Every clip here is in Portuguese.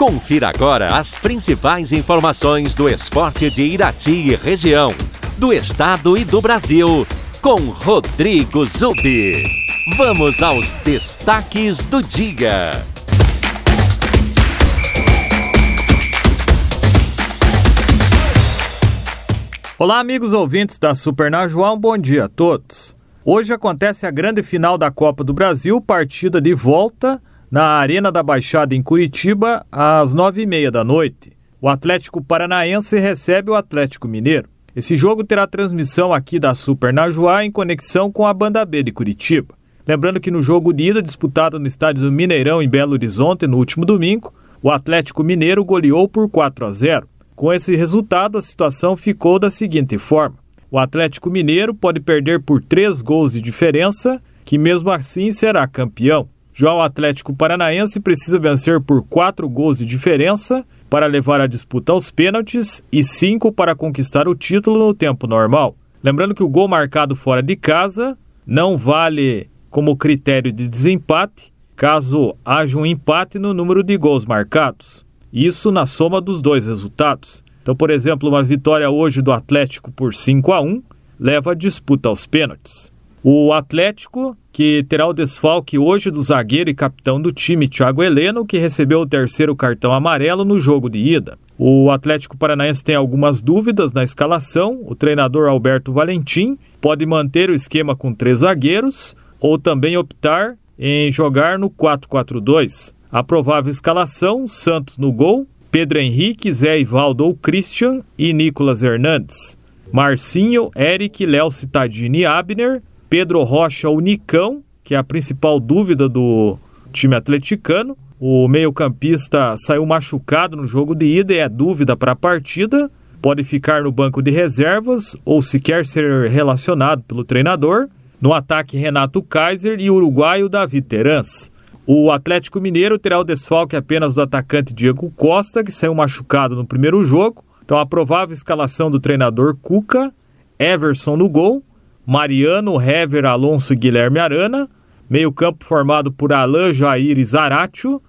Confira agora as principais informações do esporte de Irati e região, do estado e do Brasil, com Rodrigo Zubi. Vamos aos destaques do dia. Olá, amigos ouvintes da Super Najuá, um bom dia a todos. Hoje acontece a grande final da Copa do Brasil, partida de volta na Arena da Baixada em Curitiba, às nove e meia da noite. O Atlético Paranaense recebe o Atlético Mineiro. Esse jogo terá transmissão aqui da Super Najuá em conexão com a Banda B de Curitiba. Lembrando que no jogo de ida disputado no estádio do Mineirão em Belo Horizonte no último domingo, o Atlético Mineiro goleou por 4 a 0. Com esse resultado, a situação ficou da seguinte forma: o Atlético Mineiro pode perder por três gols de diferença, que mesmo assim será campeão. Já o Atlético Paranaense precisa vencer por quatro gols de diferença para levar a disputa aos pênaltis e cinco para conquistar o título no tempo normal. Lembrando que o gol marcado fora de casa não vale como critério de desempate caso haja um empate no número de gols marcados. Isso na soma dos dois resultados. Então, por exemplo, uma vitória hoje do Atlético por 5 a 1 leva a disputa aos pênaltis. O Atlético, que terá o desfalque hoje do zagueiro e capitão do time, Thiago Heleno, que recebeu o terceiro cartão amarelo no jogo de ida. O Atlético Paranaense tem algumas dúvidas na escalação. O treinador Alberto Valentim pode manter o esquema com três zagueiros ou também optar em jogar no 4-4-2. A provável escalação: Santos no gol, Pedro Henrique, Zé Ivaldo ou Christian e Nicolas Hernandes. Marcinho, Eric, Léo Citadini e Abner, Pedro Rocha ou Nicão, que é a principal dúvida do time atleticano. O meio-campista saiu machucado no jogo de ida e é dúvida para a partida. Pode ficar no banco de reservas ou sequer ser relacionado pelo treinador. No ataque, Renato Kaiser e o uruguaio Davi Terans. O Atlético Mineiro terá o desfalque apenas do atacante Diego Costa, que saiu machucado no primeiro jogo. Então, a provável escalação do treinador Cuca, Everson no gol, Mariano, Hever, Alonso e Guilherme Arana. Meio-campo formado por Alain, Jair e Zaratio.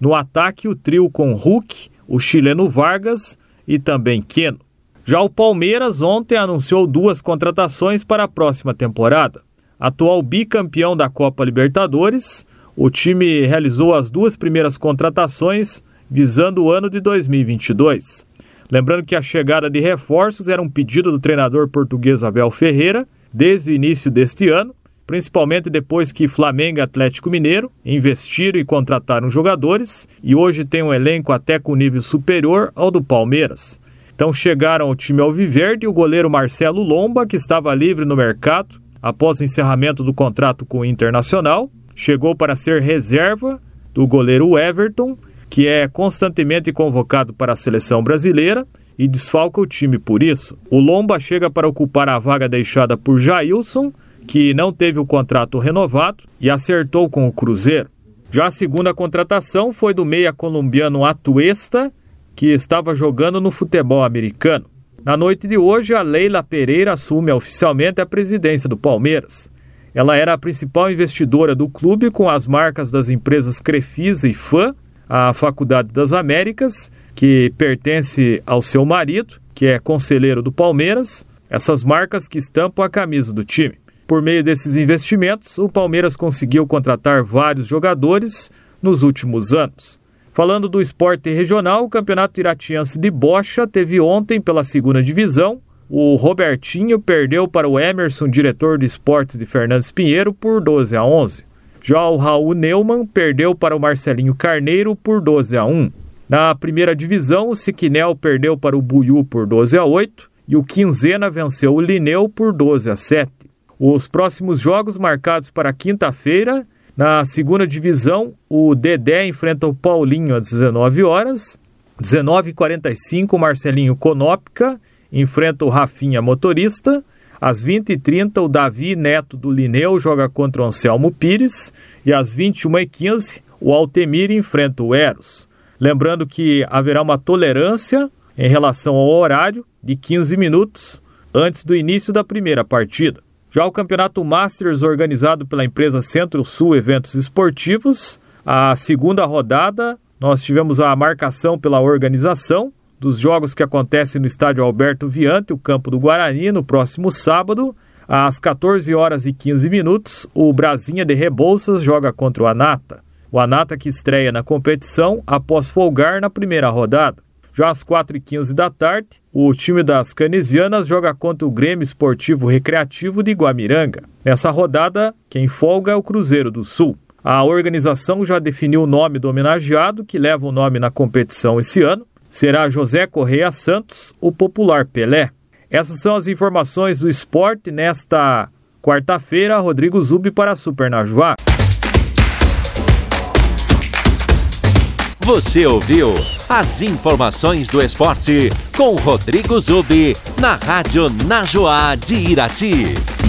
No ataque, o trio com Hulk, o chileno Vargas e também Keno. Já o Palmeiras ontem anunciou duas contratações para a próxima temporada. Atual bicampeão da Copa Libertadores, o time realizou as duas primeiras contratações visando o ano de 2022. Lembrando que a chegada de reforços era um pedido do treinador português Abel Ferreira desde o início deste ano, principalmente depois que Flamengo e Atlético Mineiro investiram e contrataram jogadores e hoje tem um elenco até com nível superior ao do Palmeiras. Então chegaram ao time Alviverde o goleiro Marcelo Lomba, que estava livre no mercado após o encerramento do contrato com o Internacional, chegou para ser reserva do goleiro Everton, que é constantemente convocado para a seleção brasileira e desfalca o time por isso. O Lomba chega para ocupar a vaga deixada por Jailson, que não teve o contrato renovado e acertou com o Cruzeiro. Já a segunda contratação foi do meia colombiano Atuesta, que estava jogando no futebol americano. Na noite de hoje, a Leila Pereira assume oficialmente a presidência do Palmeiras. Ela era a principal investidora do clube com as marcas das empresas Crefisa e Fã, a Faculdade das Américas que pertence ao seu marido, que é conselheiro do Palmeiras, essas marcas que estampam a camisa do time. Por meio desses investimentos, o Palmeiras conseguiu contratar vários jogadores nos últimos anos. Falando do esporte regional, o Campeonato Iratiense de Bocha teve ontem pela segunda divisão. O Robertinho perdeu para o Emerson, diretor de esportes de Fernandes Pinheiro, por 12 a 11. Já o Raul Neumann perdeu para o Marcelinho Carneiro por 12 a 1. Na primeira divisão, o Siquinel perdeu para o Buiú por 12 a 8 e o Quinzena venceu o Lineu por 12 a 7. Os próximos jogos marcados para quinta-feira, na segunda divisão, o Dedé enfrenta o Paulinho às 19 horas. 19h45, Marcelinho Conópica enfrenta o Rafinha Motorista. Às 20h30, o Davi Neto do Lineu joga contra o Anselmo Pires. E às 21h15, o Altemir enfrenta o Eros. Lembrando que haverá uma tolerância em relação ao horário de 15 minutos antes do início da primeira partida. Já o Campeonato Masters, organizado pela empresa Centro-Sul Eventos Esportivos, a segunda rodada nós tivemos a marcação pela organização dos jogos que acontecem no estádio Alberto Viante, o campo do Guarani, no próximo sábado, às 14 horas e 15 minutos, o Brasinha de Rebouças joga contra o Anata. O Anata que estreia na competição após folgar na primeira rodada. Já às 4h15 da tarde, o time das Canesianas joga contra o Grêmio Esportivo Recreativo de Guamiranga. Nessa rodada, quem folga é o Cruzeiro do Sul. A organização já definiu o nome do homenageado, que leva o nome na competição esse ano. Será José Correia Santos, o popular Pelé. Essas são as informações do esporte nesta quarta-feira. Rodrigo Zubi para a Super Najuá. Você ouviu as informações do esporte com Rodrigo Zubi na Rádio Najuá de Irati.